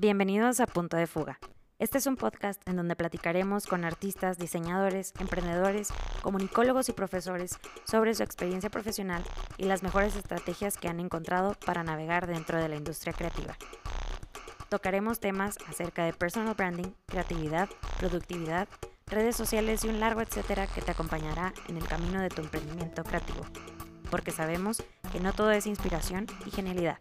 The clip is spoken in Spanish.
Bienvenidos a Punto de Fuga. Este es un podcast en donde platicaremos con artistas, diseñadores, emprendedores, comunicólogos y profesores sobre su experiencia profesional y las mejores estrategias que han encontrado para navegar dentro de la industria creativa. Tocaremos temas acerca de personal branding, creatividad, productividad, redes sociales y un largo etcétera que te acompañará en el camino de tu emprendimiento creativo. Porque sabemos que no todo es inspiración y genialidad.